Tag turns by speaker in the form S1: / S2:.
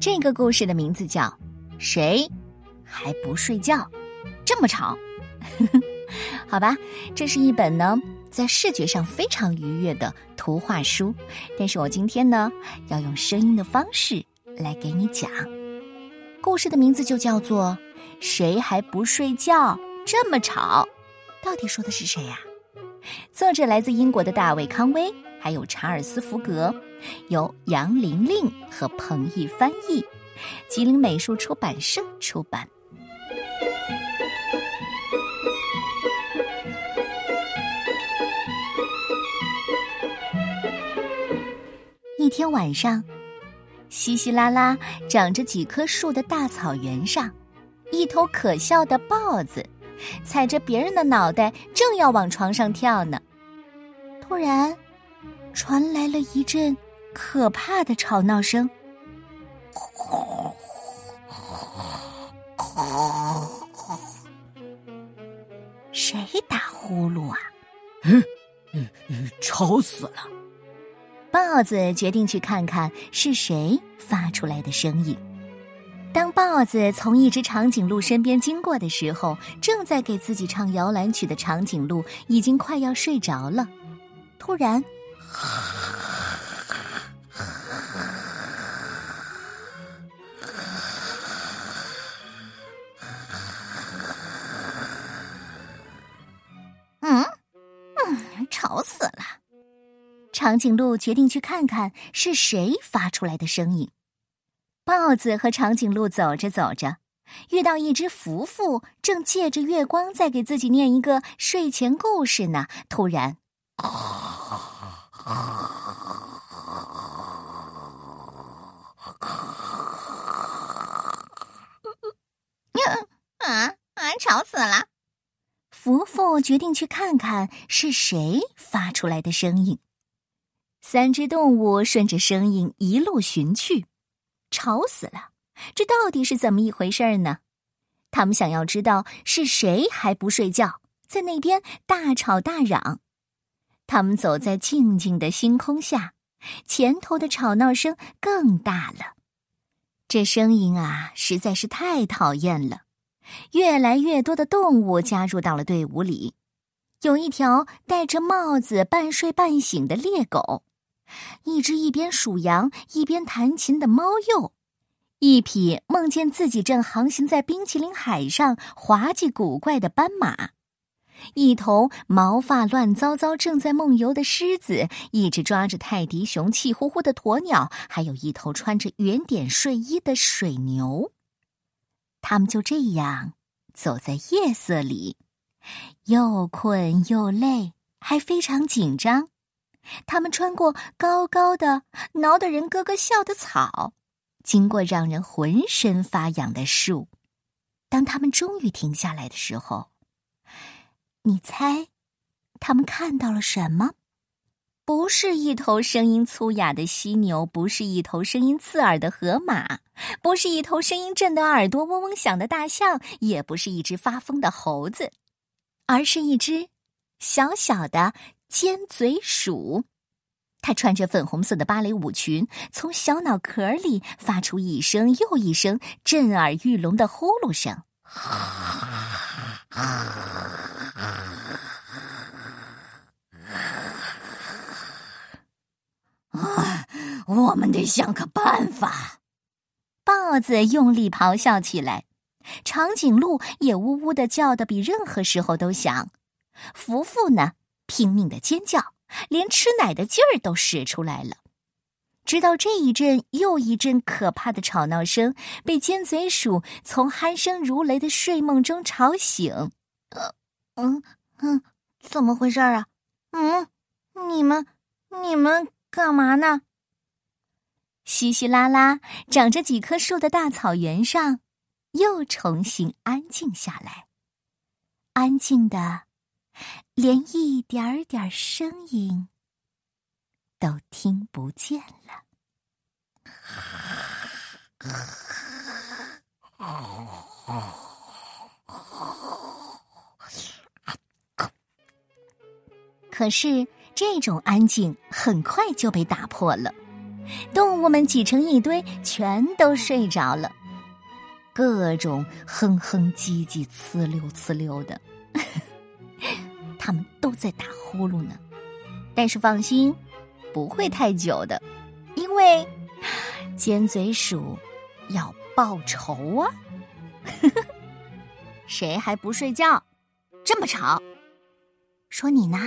S1: 这个故事的名字叫《谁还不睡觉》，这么吵，好吧？这是一本呢，在视觉上非常愉悦的图画书，但是我今天呢，要用声音的方式来给你讲。故事的名字就叫做《谁还不睡觉》，这么吵，到底说的是谁呀？作者来自英国的大卫·康威，还有查尔斯·福格。由杨玲玲和彭毅翻译，吉林美术出版社出版。一天晚上，稀稀拉拉长着几棵树的大草原上，一头可笑的豹子踩着别人的脑袋，正要往床上跳呢。突然，传来了一阵。可怕的吵闹声！谁打呼噜啊？
S2: 嗯嗯，吵死了！
S1: 豹子决定去看看是谁发出来的声音。当豹子从一只长颈鹿身边经过的时候，正在给自己唱摇篮曲的长颈鹿已经快要睡着了。突然。吵死了！长颈鹿决定去看看是谁发出来的声音。豹子和长颈鹿走着走着，遇到一只福福，正借着月光在给自己念一个睡前故事呢。突然，
S3: 啊啊！吵死了！
S1: 福福决定去看看是谁发出来的声音。三只动物顺着声音一路寻去，吵死了！这到底是怎么一回事呢？他们想要知道是谁还不睡觉，在那边大吵大嚷。他们走在静静的星空下，前头的吵闹声更大了。这声音啊，实在是太讨厌了。越来越多的动物加入到了队伍里，有一条戴着帽子、半睡半醒的猎狗，一只一边数羊一边弹琴的猫鼬，一匹梦见自己正航行在冰淇淋海上滑稽古怪的斑马，一头毛发乱糟糟正在梦游的狮子，一只抓着泰迪熊气呼呼的鸵鸟，还有一头穿着圆点睡衣的水牛。他们就这样走在夜色里，又困又累，还非常紧张。他们穿过高高的、挠得人咯咯笑的草，经过让人浑身发痒的树。当他们终于停下来的时候，你猜，他们看到了什么？不是一头声音粗哑的犀牛，不是一头声音刺耳的河马，不是一头声音震得耳朵嗡嗡响的大象，也不是一只发疯的猴子，而是一只小小的尖嘴鼠。它穿着粉红色的芭蕾舞裙，从小脑壳里发出一声又一声震耳欲聋的呼噜声。
S3: 我们得想个办法！
S1: 豹子用力咆哮起来，长颈鹿也呜呜的叫的比任何时候都响。福福呢，拼命的尖叫，连吃奶的劲儿都使出来了。直到这一阵又一阵可怕的吵闹声被尖嘴鼠从鼾声如雷的睡梦中吵醒。
S3: 呃，嗯嗯，怎么回事啊？嗯，你们你们干嘛呢？
S1: 稀稀拉拉长着几棵树的大草原上，又重新安静下来，安静的，连一点儿点声音都听不见了。可是，这种安静很快就被打破了。动物们挤成一堆，全都睡着了，各种哼哼唧唧、呲溜呲溜的，他们都在打呼噜呢。但是放心，不会太久的，因为尖嘴鼠要报仇啊！谁还不睡觉？这么吵，说你呢？